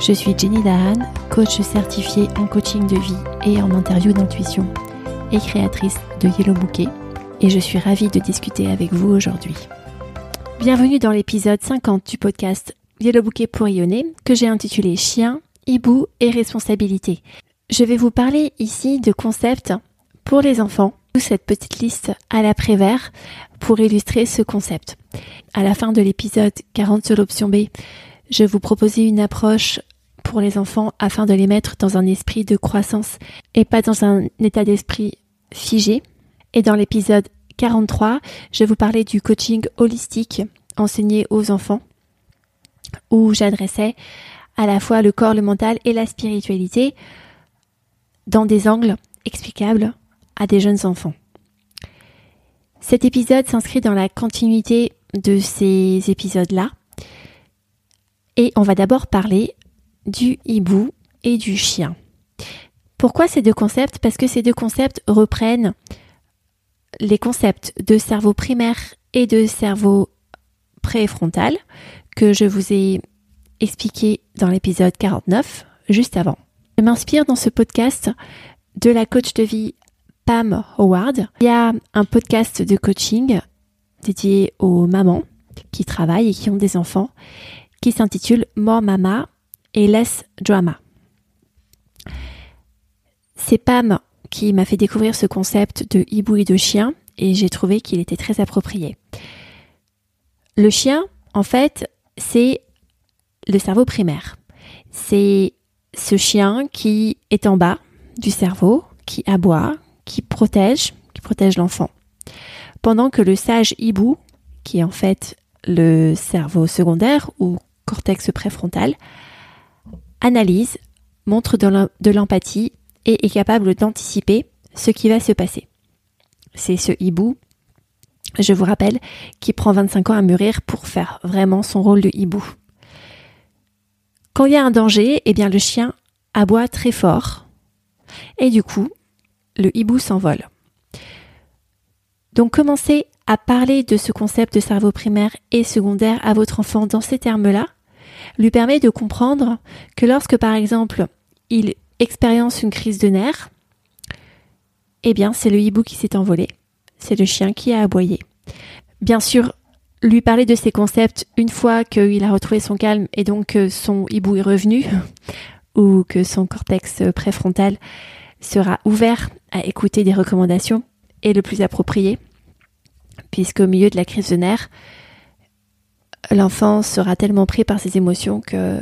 Je suis Jenny Dahan, coach certifiée en coaching de vie et en interview d'intuition et créatrice de Yellow Bouquet et je suis ravie de discuter avec vous aujourd'hui. Bienvenue dans l'épisode 50 du podcast Yellow Bouquet pour rayonner que j'ai intitulé Chien, hibou et responsabilité. Je vais vous parler ici de concepts pour les enfants, cette petite liste à l'après-vert pour illustrer ce concept. À la fin de l'épisode 40 sur l'option B, je vous proposais une approche pour les enfants afin de les mettre dans un esprit de croissance et pas dans un état d'esprit figé. Et dans l'épisode 43, je vous parlais du coaching holistique enseigné aux enfants où j'adressais à la fois le corps, le mental et la spiritualité dans des angles explicables à des jeunes enfants. Cet épisode s'inscrit dans la continuité de ces épisodes-là. Et on va d'abord parler du hibou et du chien. Pourquoi ces deux concepts? Parce que ces deux concepts reprennent les concepts de cerveau primaire et de cerveau préfrontal que je vous ai expliqué dans l'épisode 49, juste avant. Je m'inspire dans ce podcast de la coach de vie Pam Howard. Il y a un podcast de coaching dédié aux mamans qui travaillent et qui ont des enfants qui s'intitule More Mama et Less Drama. C'est Pam qui m'a fait découvrir ce concept de hibou et de chien et j'ai trouvé qu'il était très approprié. Le chien, en fait, c'est le cerveau primaire. C'est ce chien qui est en bas du cerveau, qui aboie, qui protège, qui protège l'enfant. Pendant que le sage hibou, qui est en fait le cerveau secondaire ou cortex préfrontal, analyse, montre de l'empathie et est capable d'anticiper ce qui va se passer. C'est ce hibou, je vous rappelle, qui prend 25 ans à mûrir pour faire vraiment son rôle de hibou. Quand il y a un danger, eh bien le chien aboie très fort et du coup, le hibou s'envole. Donc commencez à parler de ce concept de cerveau primaire et secondaire à votre enfant dans ces termes-là lui permet de comprendre que lorsque par exemple il expérience une crise de nerfs, eh bien c'est le hibou qui s'est envolé, c'est le chien qui a aboyé. Bien sûr, lui parler de ces concepts une fois qu'il a retrouvé son calme et donc que son hibou est revenu ou que son cortex préfrontal sera ouvert à écouter des recommandations est le plus approprié, puisqu'au milieu de la crise de nerfs, l'enfant sera tellement pris par ses émotions que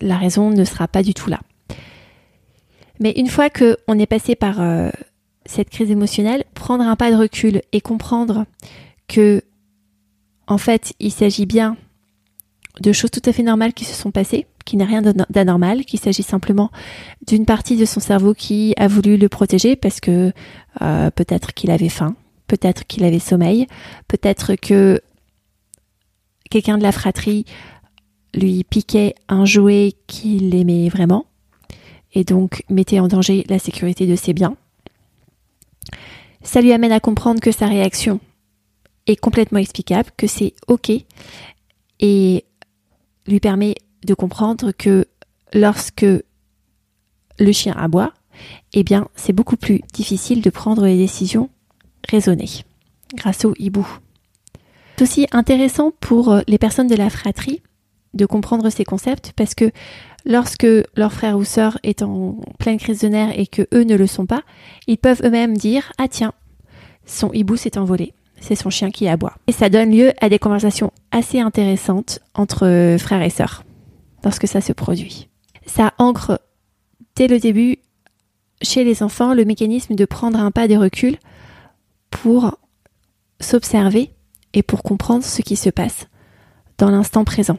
la raison ne sera pas du tout là. Mais une fois qu'on est passé par euh, cette crise émotionnelle, prendre un pas de recul et comprendre que, en fait, il s'agit bien de choses tout à fait normales qui se sont passées, qui n'a rien d'anormal, qu'il s'agit simplement d'une partie de son cerveau qui a voulu le protéger parce que euh, peut-être qu'il avait faim, peut-être qu'il avait sommeil, peut-être que quelqu'un de la fratrie lui piquait un jouet qu'il aimait vraiment et donc mettait en danger la sécurité de ses biens. Ça lui amène à comprendre que sa réaction est complètement explicable, que c'est OK et lui permet de comprendre que lorsque le chien aboie, eh bien, c'est beaucoup plus difficile de prendre des décisions raisonnées grâce au hibou. C'est aussi intéressant pour euh, les personnes de la fratrie de comprendre ces concepts parce que lorsque leur frère ou sœur est en pleine crise de nerfs et que eux ne le sont pas, ils peuvent eux-mêmes dire ah tiens, son hibou s'est envolé, c'est son chien qui aboie. Et ça donne lieu à des conversations assez intéressantes entre euh, frères et sœurs lorsque ça se produit. Ça ancre dès le début chez les enfants le mécanisme de prendre un pas de recul pour s'observer et pour comprendre ce qui se passe dans l'instant présent.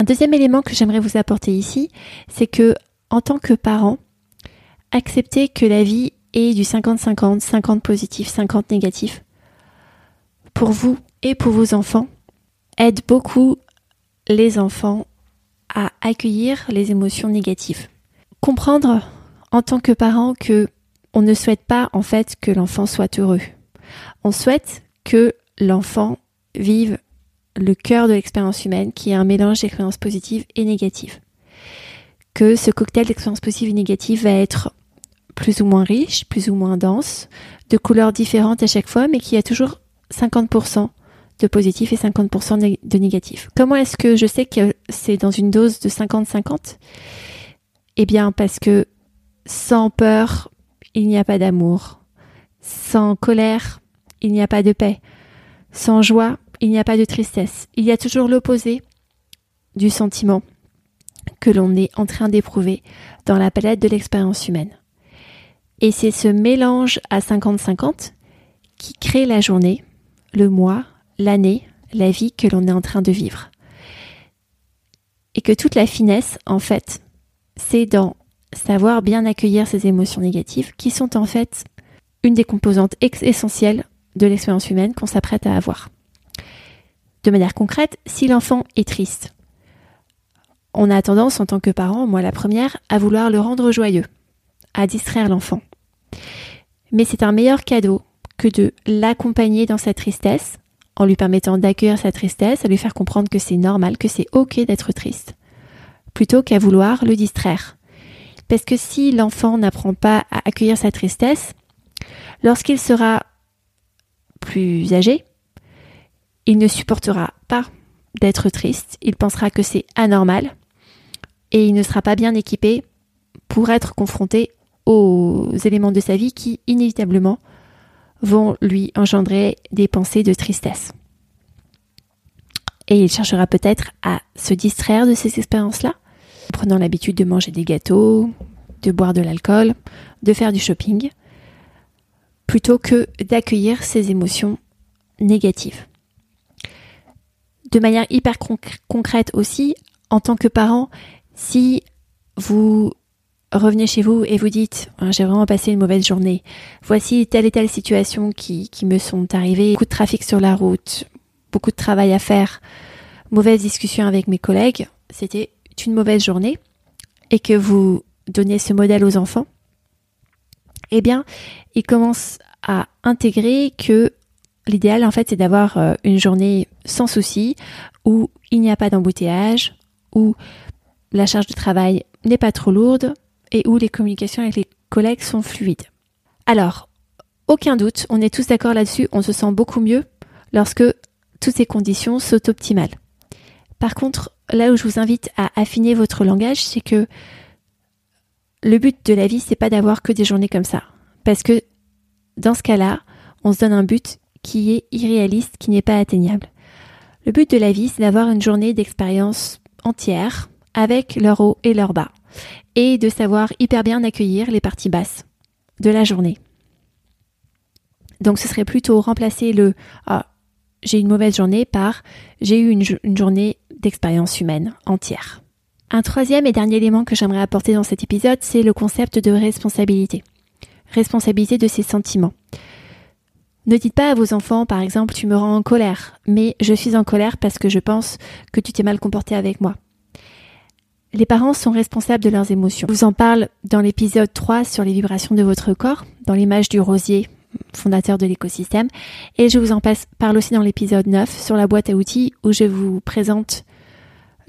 Un deuxième élément que j'aimerais vous apporter ici, c'est que en tant que parent, acceptez que la vie est du 50-50, 50 positif, 50 négatif, pour vous et pour vos enfants, aide beaucoup les enfants à accueillir les émotions négatives. Comprendre en tant que parent que on ne souhaite pas en fait que l'enfant soit heureux. On souhaite que l'enfant vive le cœur de l'expérience humaine qui est un mélange d'expériences positives et négatives. Que ce cocktail d'expériences positives et négatives va être plus ou moins riche, plus ou moins dense, de couleurs différentes à chaque fois, mais qui a toujours 50% de positif et 50% de négatif. Comment est-ce que je sais que c'est dans une dose de 50-50 Eh bien parce que sans peur, il n'y a pas d'amour. Sans colère, il n'y a pas de paix. Sans joie, il n'y a pas de tristesse. Il y a toujours l'opposé du sentiment que l'on est en train d'éprouver dans la palette de l'expérience humaine. Et c'est ce mélange à 50-50 qui crée la journée, le mois, l'année, la vie que l'on est en train de vivre. Et que toute la finesse, en fait, c'est dans savoir bien accueillir ces émotions négatives qui sont en fait une des composantes essentielles de l'expérience humaine qu'on s'apprête à avoir. De manière concrète, si l'enfant est triste, on a tendance en tant que parent, moi la première, à vouloir le rendre joyeux, à distraire l'enfant. Mais c'est un meilleur cadeau que de l'accompagner dans sa tristesse, en lui permettant d'accueillir sa tristesse, à lui faire comprendre que c'est normal, que c'est ok d'être triste, plutôt qu'à vouloir le distraire. Parce que si l'enfant n'apprend pas à accueillir sa tristesse, lorsqu'il sera plus âgé, il ne supportera pas d'être triste, il pensera que c'est anormal. Et il ne sera pas bien équipé pour être confronté aux éléments de sa vie qui inévitablement vont lui engendrer des pensées de tristesse. Et il cherchera peut-être à se distraire de ces expériences-là, en prenant l'habitude de manger des gâteaux, de boire de l'alcool, de faire du shopping, plutôt que d'accueillir ces émotions négatives. De manière hyper concrète aussi, en tant que parent, si vous revenez chez vous et vous dites ah, j'ai vraiment passé une mauvaise journée, voici telle et telle situation qui, qui me sont arrivées, beaucoup de trafic sur la route, beaucoup de travail à faire, mauvaise discussion avec mes collègues, c'était une mauvaise journée, et que vous donnez ce modèle aux enfants, eh bien, ils commencent à intégrer que l'idéal en fait c'est d'avoir euh, une journée sans souci où il n'y a pas d'embouteillage, où la charge de travail n'est pas trop lourde et où les communications avec les collègues sont fluides. Alors, aucun doute, on est tous d'accord là-dessus, on se sent beaucoup mieux lorsque toutes ces conditions sont optimales. Par contre, là où je vous invite à affiner votre langage, c'est que le but de la vie, c'est pas d'avoir que des journées comme ça. Parce que dans ce cas-là, on se donne un but qui est irréaliste, qui n'est pas atteignable. Le but de la vie, c'est d'avoir une journée d'expérience entière, avec leur haut et leur bas, et de savoir hyper bien accueillir les parties basses de la journée. Donc ce serait plutôt remplacer le ah, j'ai une mauvaise journée par j'ai eu une, une journée d'expérience humaine entière. Un troisième et dernier élément que j'aimerais apporter dans cet épisode, c'est le concept de responsabilité. Responsabilité de ses sentiments. Ne dites pas à vos enfants, par exemple, tu me rends en colère, mais je suis en colère parce que je pense que tu t'es mal comporté avec moi. Les parents sont responsables de leurs émotions. Je vous en parle dans l'épisode 3 sur les vibrations de votre corps, dans l'image du rosier, fondateur de l'écosystème, et je vous en parle aussi dans l'épisode 9 sur la boîte à outils où je vous présente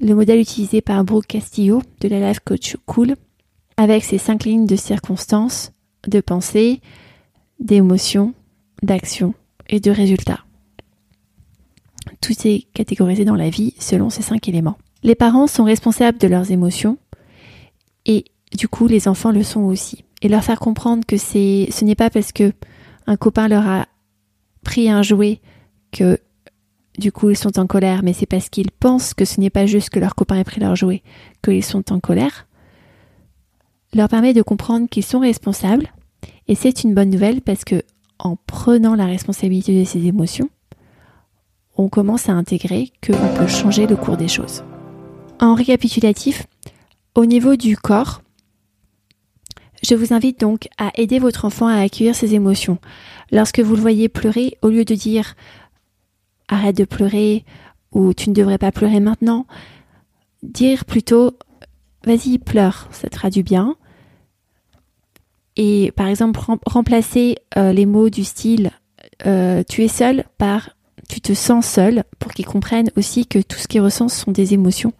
le modèle utilisé par Brooke Castillo de la Life Coach Cool, avec ses cinq lignes de circonstances, de pensée, d'émotions, d'action et de résultats. Tout est catégorisé dans la vie selon ces cinq éléments. Les parents sont responsables de leurs émotions et du coup les enfants le sont aussi. Et leur faire comprendre que c'est, ce n'est pas parce que un copain leur a pris un jouet que du coup ils sont en colère, mais c'est parce qu'ils pensent que ce n'est pas juste que leur copain ait pris leur jouet qu'ils sont en colère, leur permet de comprendre qu'ils sont responsables. Et c'est une bonne nouvelle parce que en prenant la responsabilité de ses émotions, on commence à intégrer qu'on peut changer le cours des choses. En récapitulatif, au niveau du corps, je vous invite donc à aider votre enfant à accueillir ses émotions. Lorsque vous le voyez pleurer, au lieu de dire arrête de pleurer ou tu ne devrais pas pleurer maintenant, dire plutôt vas-y pleure, ça te fera du bien. Et par exemple remplacer euh, les mots du style euh, tu es seul par tu te sens seul pour qu'ils comprennent aussi que tout ce qu'ils ressentent sont des émotions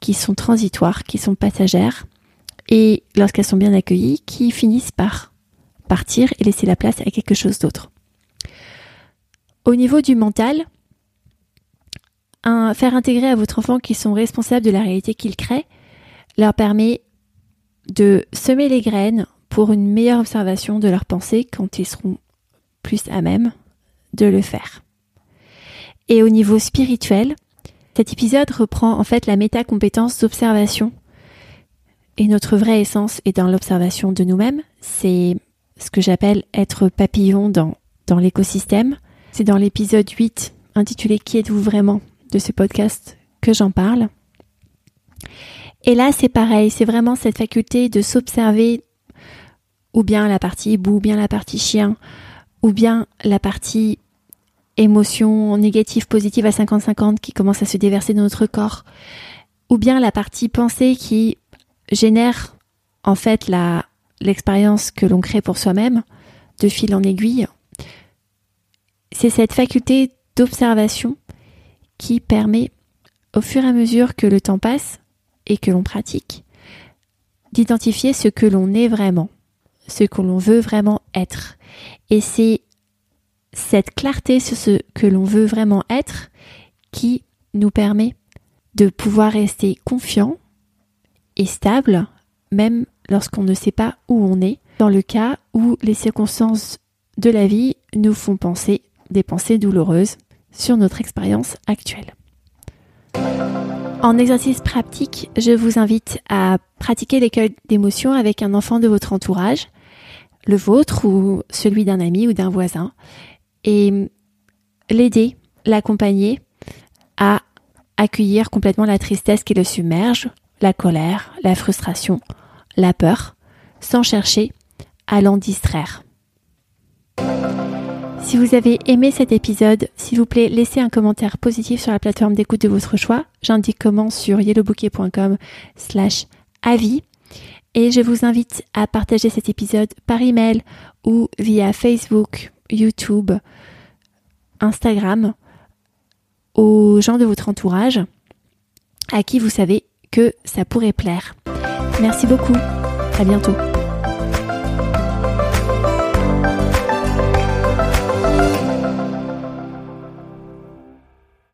qui sont transitoires, qui sont passagères et lorsqu'elles sont bien accueillies, qui finissent par partir et laisser la place à quelque chose d'autre. Au niveau du mental, faire intégrer à votre enfant qu'ils sont responsables de la réalité qu'ils créent leur permet de semer les graines pour une meilleure observation de leurs pensées quand ils seront plus à même de le faire. Et au niveau spirituel, cet épisode reprend en fait la méta-compétence d'observation et notre vraie essence est dans l'observation de nous-mêmes. C'est ce que j'appelle être papillon dans, dans l'écosystème. C'est dans l'épisode 8 intitulé Qui êtes-vous vraiment de ce podcast que j'en parle. Et là, c'est pareil, c'est vraiment cette faculté de s'observer ou bien la partie hibou, ou bien la partie chien, ou bien la partie émotion négative, positive à 50-50 qui commence à se déverser dans notre corps, ou bien la partie pensée qui génère en fait l'expérience que l'on crée pour soi-même de fil en aiguille. C'est cette faculté d'observation qui permet au fur et à mesure que le temps passe et que l'on pratique d'identifier ce que l'on est vraiment, ce que l'on veut vraiment être. Et c'est cette clarté sur ce que l'on veut vraiment être qui nous permet de pouvoir rester confiant et stable, même lorsqu'on ne sait pas où on est, dans le cas où les circonstances de la vie nous font penser des pensées douloureuses sur notre expérience actuelle. En exercice pratique, je vous invite à pratiquer l'écueil d'émotion avec un enfant de votre entourage, le vôtre ou celui d'un ami ou d'un voisin, et l'aider, l'accompagner à accueillir complètement la tristesse qui le submerge la colère, la frustration, la peur, sans chercher à l'en distraire. Si vous avez aimé cet épisode, s'il vous plaît, laissez un commentaire positif sur la plateforme d'écoute de votre choix. J'indique comment sur yellowbouquet.com slash avis. Et je vous invite à partager cet épisode par email ou via Facebook, YouTube, Instagram aux gens de votre entourage à qui vous savez que ça pourrait plaire. Merci beaucoup. À bientôt.